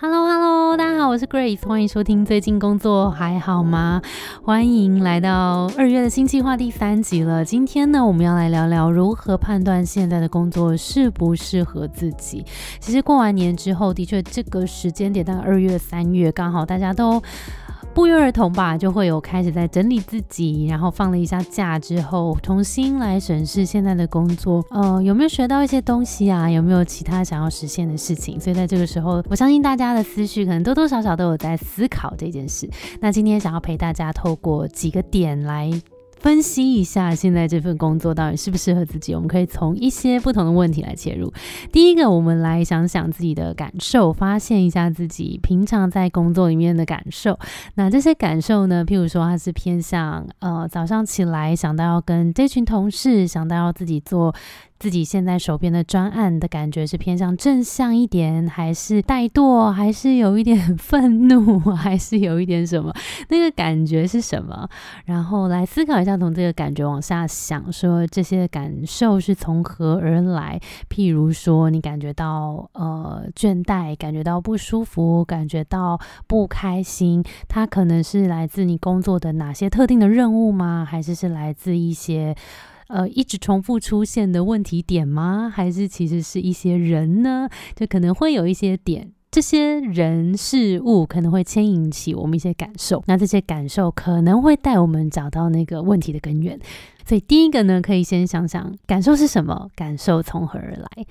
Hello Hello，大家好，我是 Grace，欢迎收听最近工作还好吗？欢迎来到二月的新计划第三集了。今天呢，我们要来聊聊如何判断现在的工作适不适合自己。其实过完年之后，的确这个时间点，大概二月、三月，刚好大家都。不约而同吧，就会有开始在整理自己，然后放了一下假之后，重新来审视现在的工作，呃，有没有学到一些东西啊？有没有其他想要实现的事情？所以在这个时候，我相信大家的思绪可能多多少少都有在思考这件事。那今天想要陪大家透过几个点来。分析一下现在这份工作到底适不适合自己，我们可以从一些不同的问题来切入。第一个，我们来想想自己的感受，发现一下自己平常在工作里面的感受。那这些感受呢？譬如说，它是偏向呃早上起来想到要跟这群同事，想到要自己做。自己现在手边的专案的感觉是偏向正向一点，还是怠惰，还是有一点愤怒，还是有一点什么？那个感觉是什么？然后来思考一下，从这个感觉往下想，说这些感受是从何而来？譬如说，你感觉到呃倦怠，感觉到不舒服，感觉到不开心，它可能是来自你工作的哪些特定的任务吗？还是是来自一些？呃，一直重复出现的问题点吗？还是其实是一些人呢？就可能会有一些点，这些人事物可能会牵引起我们一些感受，那这些感受可能会带我们找到那个问题的根源。所以第一个呢，可以先想想感受是什么，感受从何而来。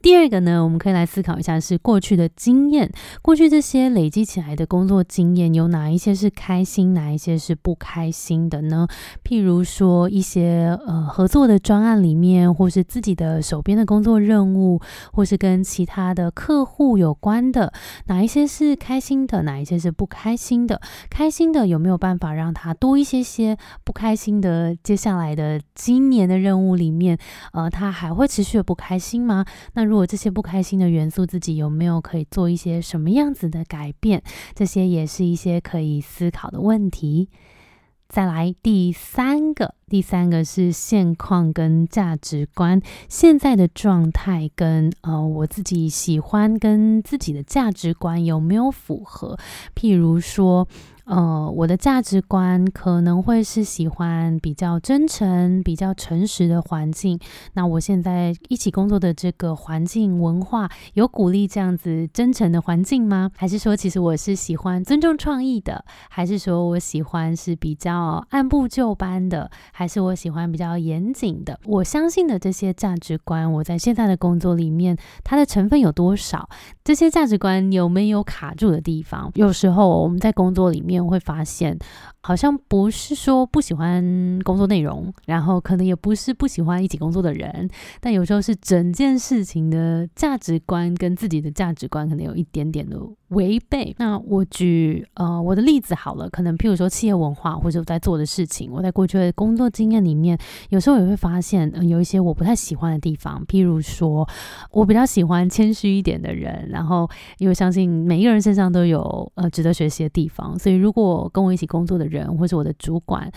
第二个呢，我们可以来思考一下，是过去的经验，过去这些累积起来的工作经验，有哪一些是开心，哪一些是不开心的呢？譬如说一些呃合作的专案里面，或是自己的手边的工作任务，或是跟其他的客户有关的，哪一些是开心的，哪一些是不开心的？开心的有没有办法让它多一些些？不开心的，接下来的。呃，今年的任务里面，呃，他还会持续的不开心吗？那如果这些不开心的元素，自己有没有可以做一些什么样子的改变？这些也是一些可以思考的问题。再来第三个，第三个是现况跟价值观，现在的状态跟呃我自己喜欢跟自己的价值观有没有符合？譬如说。呃，我的价值观可能会是喜欢比较真诚、比较诚实的环境。那我现在一起工作的这个环境文化，有鼓励这样子真诚的环境吗？还是说，其实我是喜欢尊重创意的？还是说我喜欢是比较按部就班的？还是我喜欢比较严谨的？我相信的这些价值观，我在现在的工作里面，它的成分有多少？这些价值观有没有卡住的地方？有时候我们在工作里面。会发现，好像不是说不喜欢工作内容，然后可能也不是不喜欢一起工作的人，但有时候是整件事情的价值观跟自己的价值观可能有一点点的违背。那我举呃我的例子好了，可能譬如说企业文化或者我在做的事情，我在过去的工作经验里面，有时候也会发现有一些我不太喜欢的地方。譬如说，我比较喜欢谦虚一点的人，然后因为相信每一个人身上都有呃值得学习的地方，所以。如果跟我一起工作的人，或是我的主管，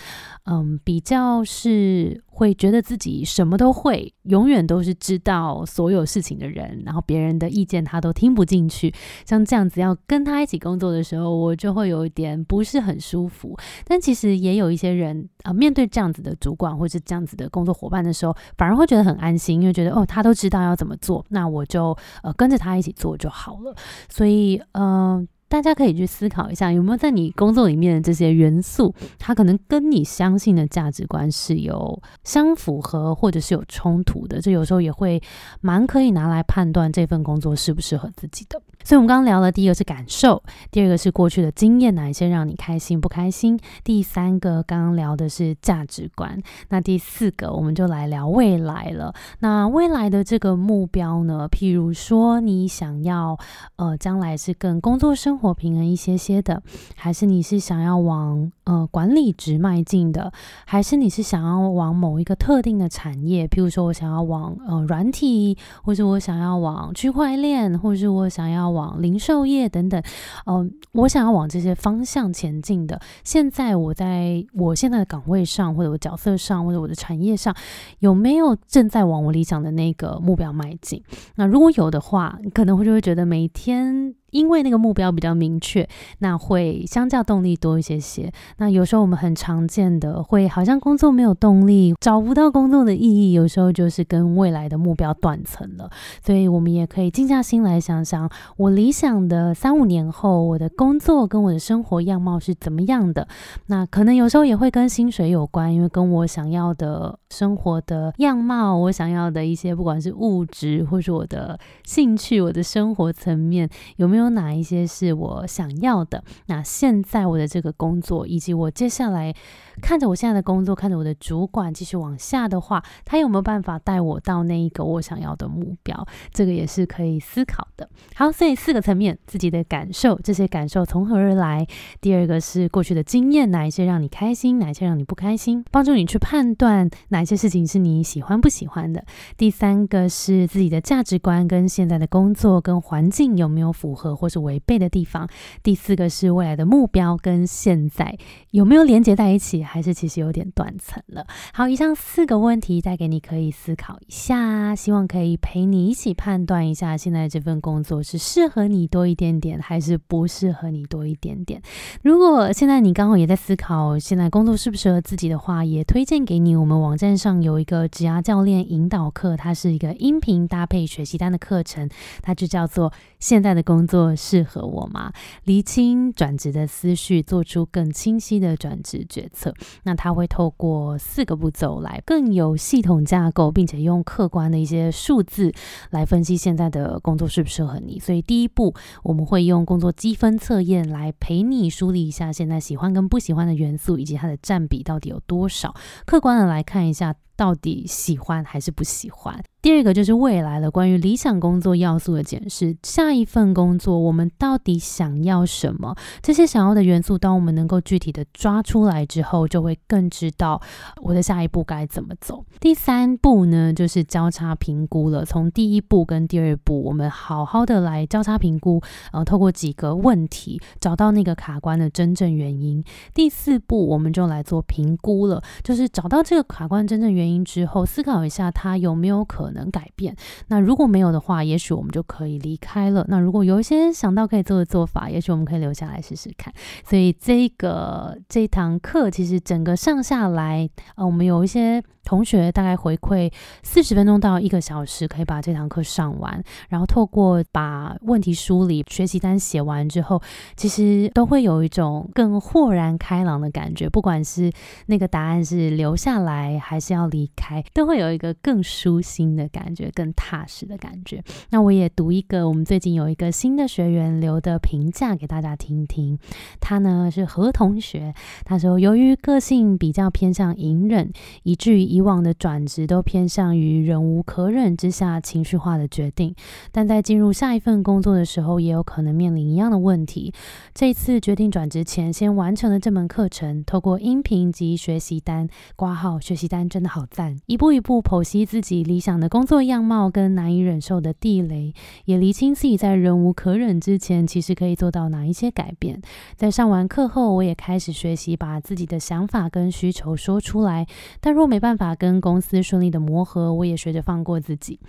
嗯，比较是会觉得自己什么都会，永远都是知道所有事情的人，然后别人的意见他都听不进去，像这样子要跟他一起工作的时候，我就会有一点不是很舒服。但其实也有一些人啊，面对这样子的主管或是这样子的工作伙伴的时候，反而会觉得很安心，因为觉得哦，他都知道要怎么做，那我就呃跟着他一起做就好了。所以，嗯。大家可以去思考一下，有没有在你工作里面的这些元素，它可能跟你相信的价值观是有相符合，或者是有冲突的。这有时候也会蛮可以拿来判断这份工作适不适合自己的。所以，我们刚刚聊了，第一个是感受，第二个是过去的经验，哪一些让你开心不开心？第三个刚刚聊的是价值观。那第四个，我们就来聊未来了。那未来的这个目标呢？譬如说，你想要呃，将来是跟工作生生活平衡一些些的，还是你是想要往呃管理职迈进的，还是你是想要往某一个特定的产业？譬如说我想要往呃软体，或者我想要往区块链，或者是我想要。往零售业等等，嗯，我想要往这些方向前进的。现在我在我现在的岗位上，或者我角色上，或者我的产业上，有没有正在往我理想的那个目标迈进？那如果有的话，你可能会就会觉得每天。因为那个目标比较明确，那会相较动力多一些些。那有时候我们很常见的会好像工作没有动力，找不到工作的意义，有时候就是跟未来的目标断层了。所以我们也可以静下心来想想，我理想的三五年后，我的工作跟我的生活样貌是怎么样的？那可能有时候也会跟薪水有关，因为跟我想要的生活的样貌，我想要的一些不管是物质或是我的兴趣，我的生活层面有没有？有哪一些是我想要的？那现在我的这个工作，以及我接下来看着我现在的工作，看着我的主管继续往下的话，他有没有办法带我到那一个我想要的目标？这个也是可以思考的。好，所以四个层面，自己的感受，这些感受从何而来？第二个是过去的经验，哪一些让你开心，哪一些让你不开心，帮助你去判断哪一些事情是你喜欢不喜欢的。第三个是自己的价值观跟现在的工作跟环境有没有符合。或是违背的地方。第四个是未来的目标跟现在有没有连接在一起，还是其实有点断层了。好，以上四个问题带给你，可以思考一下，希望可以陪你一起判断一下，现在这份工作是适合你多一点点，还是不适合你多一点点。如果现在你刚好也在思考现在工作适不适合自己的话，也推荐给你，我们网站上有一个职涯教练引导课，它是一个音频搭配学习单的课程，它就叫做现在的工作。适合我吗？厘清转职的思绪，做出更清晰的转职决策。那他会透过四个步骤来更有系统架构，并且用客观的一些数字来分析现在的工作适不适合你。所以第一步，我们会用工作积分测验来陪你梳理一下现在喜欢跟不喜欢的元素，以及它的占比到底有多少。客观的来看一下。到底喜欢还是不喜欢？第二个就是未来了，关于理想工作要素的检视。下一份工作我们到底想要什么？这些想要的元素，当我们能够具体的抓出来之后，就会更知道我的下一步该怎么走。第三步呢，就是交叉评估了。从第一步跟第二步，我们好好的来交叉评估，呃，透过几个问题找到那个卡关的真正原因。第四步，我们就来做评估了，就是找到这个卡关真正原。原因之后思考一下，他有没有可能改变？那如果没有的话，也许我们就可以离开了。那如果有一些想到可以做的做法，也许我们可以留下来试试看。所以这个这堂课其实整个上下来，啊，我们有一些。同学大概回馈四十分钟到一个小时，可以把这堂课上完。然后透过把问题梳理、学习单写完之后，其实都会有一种更豁然开朗的感觉。不管是那个答案是留下来还是要离开，都会有一个更舒心的感觉、更踏实的感觉。那我也读一个我们最近有一个新的学员留的评价给大家听听。他呢是何同学，他说由于个性比较偏向隐忍，以至于。以往的转职都偏向于忍无可忍之下情绪化的决定，但在进入下一份工作的时候，也有可能面临一样的问题。这次决定转职前，先完成了这门课程，透过音频及学习单挂号，学习单真的好赞，一步一步剖析自己理想的工作样貌跟难以忍受的地雷，也厘清自己在忍无可忍之前，其实可以做到哪一些改变。在上完课后，我也开始学习把自己的想法跟需求说出来，但若没办法。跟公司顺利的磨合，我也学着放过自己。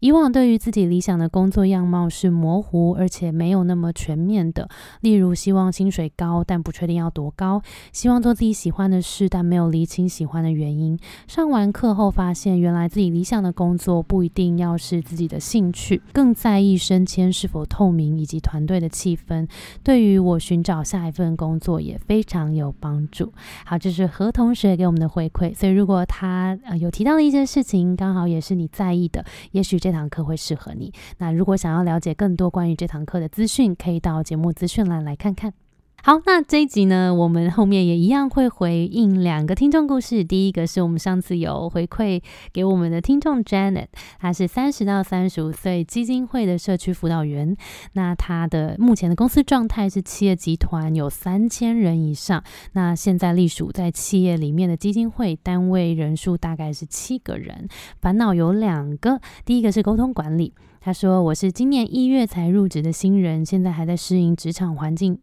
以往对于自己理想的工作样貌是模糊，而且没有那么全面的。例如，希望薪水高，但不确定要多高；希望做自己喜欢的事，但没有理清喜欢的原因。上完课后，发现原来自己理想的工作不一定要是自己的兴趣，更在意升迁是否透明以及团队的气氛。对于我寻找下一份工作也非常有帮助。好，这是何同学给我们的回馈。所以，如果他呃有提到的一些事情，刚好也是你在意的，也许这。这堂课会适合你。那如果想要了解更多关于这堂课的资讯，可以到节目资讯栏来看看。好，那这一集呢，我们后面也一样会回应两个听众故事。第一个是我们上次有回馈给我们的听众 Janet，她是三十到三十五岁基金会的社区辅导员。那她的目前的公司状态是企业集团有三千人以上，那现在隶属在企业里面的基金会单位人数大概是七个人，烦恼有两个，第一个是沟通管理。他说：“我是今年一月才入职的新人，现在还在适应职场环境。”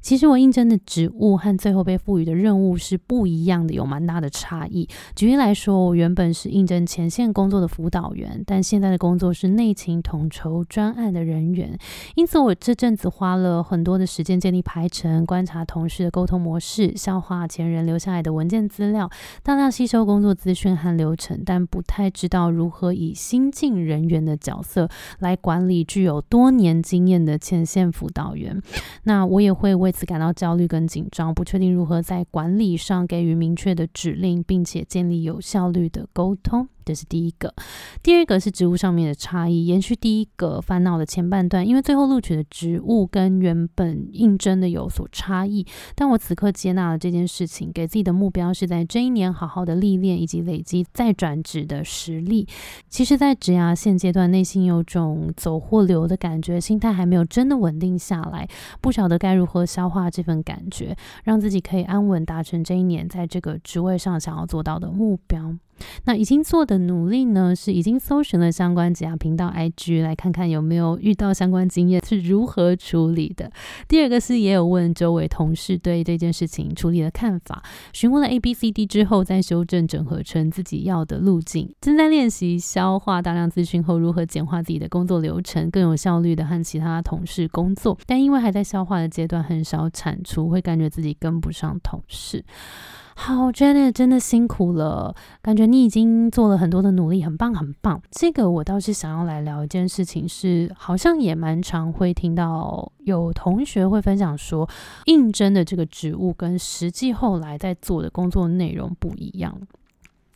其实我应征的职务和最后被赋予的任务是不一样的，有蛮大的差异。举例来说，我原本是应征前线工作的辅导员，但现在的工作是内勤统筹专案的人员。因此，我这阵子花了很多的时间建立排程，观察同事的沟通模式，消化前人留下来的文件资料，大量吸收工作资讯和流程，但不太知道如何以新进人员的角色来管理具有多年经验的前线辅导员。那我也也会为此感到焦虑跟紧张，不确定如何在管理上给予明确的指令，并且建立有效率的沟通。这是第一个，第二个是职务上面的差异。延续第一个烦恼的前半段，因为最后录取的职务跟原本应征的有所差异，但我此刻接纳了这件事情，给自己的目标是在这一年好好的历练以及累积再转职的实力。其实，在职涯现阶段，内心有种走或留的感觉，心态还没有真的稳定下来，不晓得该如何消化这份感觉，让自己可以安稳达成这一年在这个职位上想要做到的目标。那已经做的努力呢，是已经搜寻了相关职涯频道 IG，来看看有没有遇到相关经验是如何处理的。第二个是也有问周围同事对这件事情处理的看法，询问了 A、B、C、D 之后，再修正整合成自己要的路径。正在练习消化大量资讯后，如何简化自己的工作流程，更有效率的和其他同事工作。但因为还在消化的阶段，很少产出，会感觉自己跟不上同事。好，Janet 真的辛苦了，感觉你已经做了很多的努力，很棒，很棒。这个我倒是想要来聊一件事情，是好像也蛮常会听到有同学会分享说，应征的这个职务跟实际后来在做的工作内容不一样。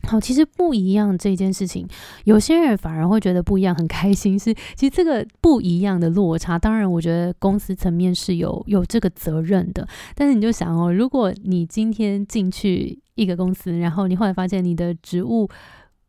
好，其实不一样这件事情，有些人反而会觉得不一样，很开心。是，其实这个不一样的落差，当然我觉得公司层面是有有这个责任的。但是你就想哦，如果你今天进去一个公司，然后你后来发现你的职务。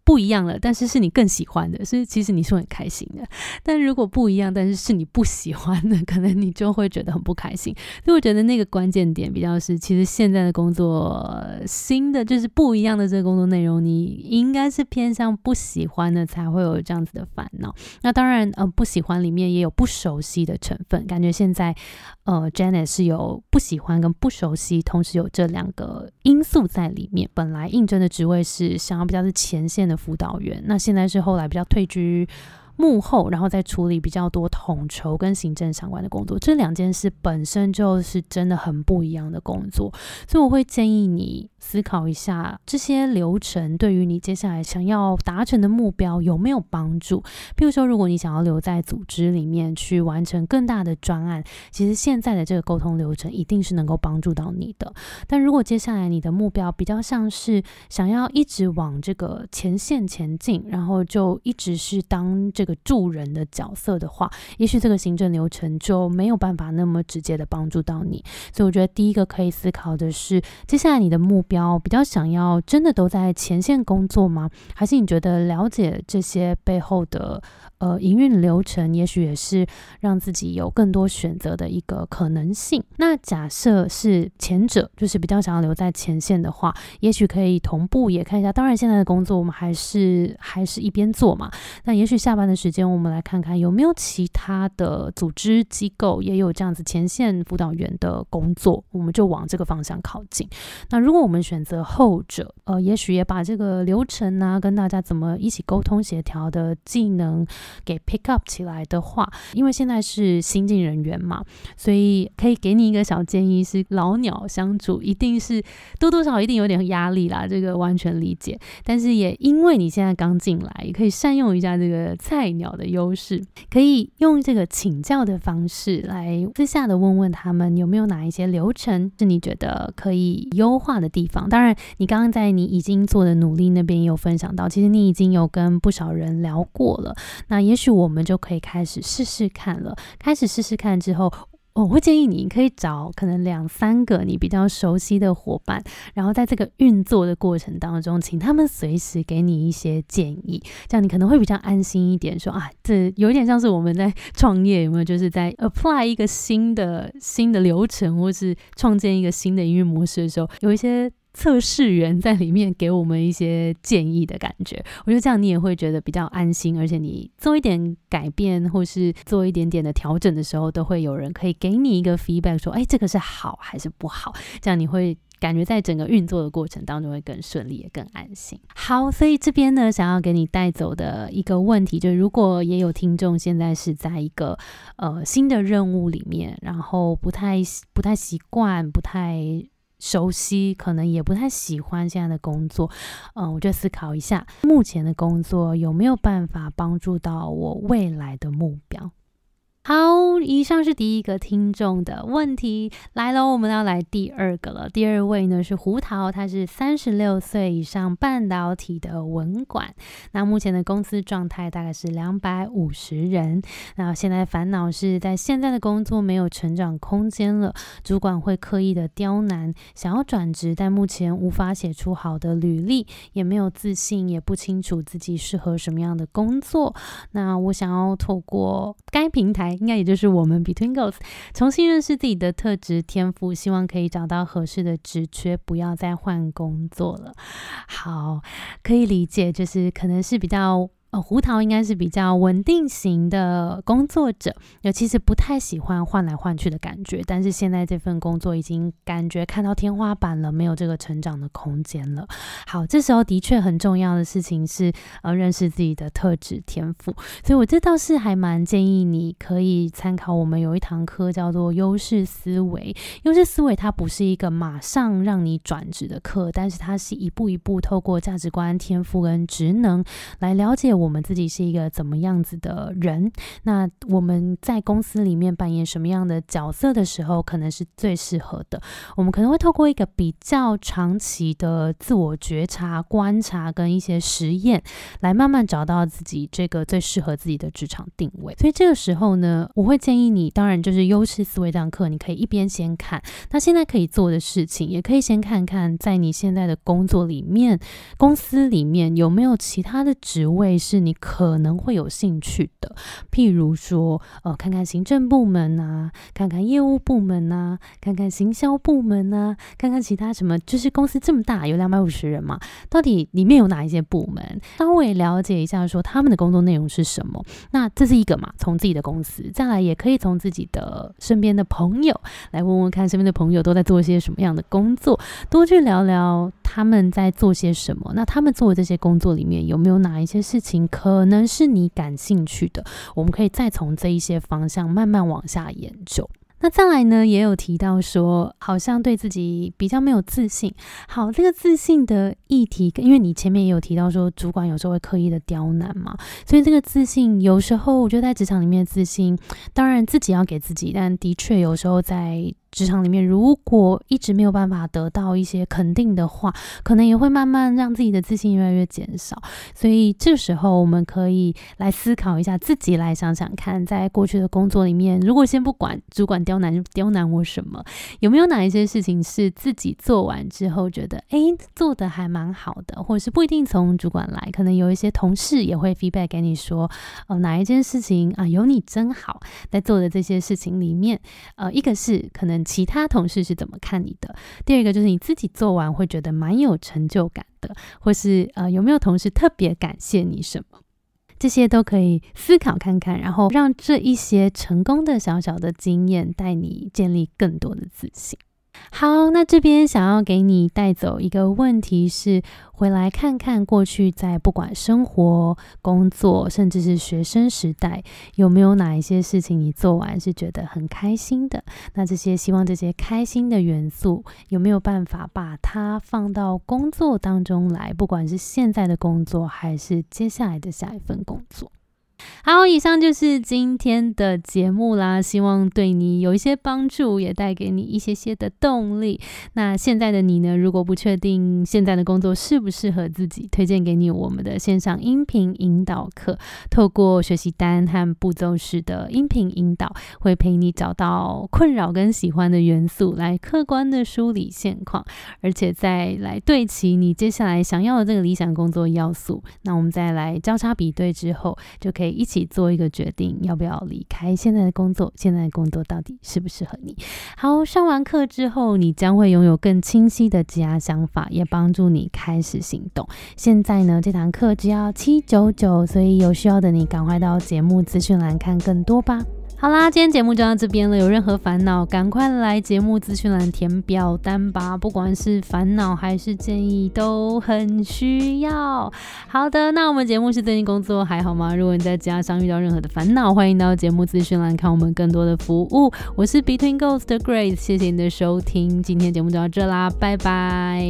不一样了，但是是你更喜欢的，是其实你是很开心的。但如果不一样，但是是你不喜欢的，可能你就会觉得很不开心。所以我觉得那个关键点比较是，其实现在的工作新的就是不一样的这个工作内容，你应该是偏向不喜欢的才会有这样子的烦恼。那当然，呃，不喜欢里面也有不熟悉的成分，感觉现在呃，Janet 是有不喜欢跟不熟悉，同时有这两个因素在里面。本来应征的职位是想要比较是前线辅导员，那现在是后来比较退居幕后，然后再处理比较多统筹跟行政相关的工作。这两件事本身就是真的很不一样的工作，所以我会建议你。思考一下这些流程对于你接下来想要达成的目标有没有帮助？譬如说，如果你想要留在组织里面去完成更大的专案，其实现在的这个沟通流程一定是能够帮助到你的。但如果接下来你的目标比较像是想要一直往这个前线前进，然后就一直是当这个助人的角色的话，也许这个行政流程就没有办法那么直接的帮助到你。所以我觉得第一个可以思考的是，接下来你的目标比较想要真的都在前线工作吗？还是你觉得了解这些背后的？呃，营运流程也许也是让自己有更多选择的一个可能性。那假设是前者，就是比较想要留在前线的话，也许可以同步也看一下。当然，现在的工作我们还是还是一边做嘛。那也许下班时间，我们来看看有没有其他的组织机构也有这样子前线辅导员的工作，我们就往这个方向靠近。那如果我们选择后者，呃，也许也把这个流程呢，跟大家怎么一起沟通协调的技能。给 pick up 起来的话，因为现在是新进人员嘛，所以可以给你一个小建议：是老鸟相处一定是多多少少一定有点压力啦，这个完全理解。但是也因为你现在刚进来，也可以善用一下这个菜菜鸟的优势，可以用这个请教的方式来私下的问问他们有没有哪一些流程是你觉得可以优化的地方。当然，你刚刚在你已经做的努力那边也有分享到，其实你已经有跟不少人聊过了，那。也许我们就可以开始试试看了。开始试试看之后，我会建议你可以找可能两三个你比较熟悉的伙伴，然后在这个运作的过程当中，请他们随时给你一些建议，这样你可能会比较安心一点。说啊，这有点像是我们在 创业，有没有？就是在 apply 一个新的新的流程，或是创建一个新的营运模式的时候，有一些。测试员在里面给我们一些建议的感觉，我觉得这样你也会觉得比较安心，而且你做一点改变或是做一点点的调整的时候，都会有人可以给你一个 feedback，说，哎，这个是好还是不好？这样你会感觉在整个运作的过程当中会更顺利，也更安心。好，所以这边呢，想要给你带走的一个问题，就是如果也有听众现在是在一个呃新的任务里面，然后不太不太习惯，不太。熟悉，可能也不太喜欢现在的工作，嗯，我就思考一下，目前的工作有没有办法帮助到我未来的目标。好，以上是第一个听众的问题来了，我们要来第二个了。第二位呢是胡桃，他是三十六岁以上半导体的文管，那目前的公司状态大概是两百五十人。那现在烦恼是在现在的工作没有成长空间了，主管会刻意的刁难，想要转职，但目前无法写出好的履历，也没有自信，也不清楚自己适合什么样的工作。那我想要透过该平台。应该也就是我们 Between Girls 重新认识自己的特质天赋，希望可以找到合适的职缺，不要再换工作了。好，可以理解，就是可能是比较。呃，胡桃应该是比较稳定型的工作者，尤其是不太喜欢换来换去的感觉。但是现在这份工作已经感觉看到天花板了，没有这个成长的空间了。好，这时候的确很重要的事情是呃认识自己的特质天赋。所以我这倒是还蛮建议你可以参考我们有一堂课叫做优势思维。优势思维它不是一个马上让你转职的课，但是它是一步一步透过价值观、天赋跟职能来了解。我们自己是一个怎么样子的人？那我们在公司里面扮演什么样的角色的时候，可能是最适合的。我们可能会透过一个比较长期的自我觉察、观察跟一些实验，来慢慢找到自己这个最适合自己的职场定位。所以这个时候呢，我会建议你，当然就是优势思维这堂课，你可以一边先看，那现在可以做的事情，也可以先看看在你现在的工作里面、公司里面有没有其他的职位。是是你可能会有兴趣的，譬如说，呃，看看行政部门啊，看看业务部门啊，看看行销部门啊，看看其他什么，就是公司这么大，有两百五十人嘛，到底里面有哪一些部门？稍微了解一下，说他们的工作内容是什么。那这是一个嘛，从自己的公司，再来也可以从自己的身边的朋友来问问看，身边的朋友都在做些什么样的工作，多去聊聊他们在做些什么。那他们做的这些工作里面有没有哪一些事情？可能是你感兴趣的，我们可以再从这一些方向慢慢往下研究。那再来呢，也有提到说，好像对自己比较没有自信。好，这个自信的议题，因为你前面也有提到说，主管有时候会刻意的刁难嘛，所以这个自信有时候，我觉得在职场里面的自信，当然自己要给自己，但的确有时候在。职场里面，如果一直没有办法得到一些肯定的话，可能也会慢慢让自己的自信越来越减少。所以这时候，我们可以来思考一下，自己来想想看，在过去的工作里面，如果先不管主管刁难刁难我什么，有没有哪一些事情是自己做完之后觉得，哎，做的还蛮好的，或者是不一定从主管来，可能有一些同事也会 feedback 给你说，哦，哪一件事情啊，有你真好，在做的这些事情里面，呃，一个是可能。其他同事是怎么看你的？第二个就是你自己做完会觉得蛮有成就感的，或是呃有没有同事特别感谢你什么？这些都可以思考看看，然后让这一些成功的小小的经验带你建立更多的自信。好，那这边想要给你带走一个问题是，回来看看过去在不管生活、工作，甚至是学生时代，有没有哪一些事情你做完是觉得很开心的？那这些希望这些开心的元素，有没有办法把它放到工作当中来？不管是现在的工作，还是接下来的下一份工作。好，以上就是今天的节目啦，希望对你有一些帮助，也带给你一些些的动力。那现在的你呢？如果不确定现在的工作适不适合自己，推荐给你我们的线上音频引导课，透过学习单和步骤式的音频引导，会陪你找到困扰跟喜欢的元素，来客观的梳理现况，而且再来对齐你接下来想要的这个理想工作要素。那我们再来交叉比对之后，就可以。一起做一个决定，要不要离开现在的工作，现在的工作到底适不适合你。好，上完课之后，你将会拥有更清晰的职业想法，也帮助你开始行动。现在呢，这堂课只要七九九，所以有需要的你赶快到节目资讯栏看更多吧。好啦，今天节目就到这边了。有任何烦恼，赶快来节目资讯栏填表单吧。不管是烦恼还是建议，都很需要。好的，那我们节目是最近工作还好吗？如果你在家上遇到任何的烦恼，欢迎到节目资讯栏看我们更多的服务。我是 Between Ghost 的 Grace，谢谢你的收听，今天节目就到这啦，拜拜。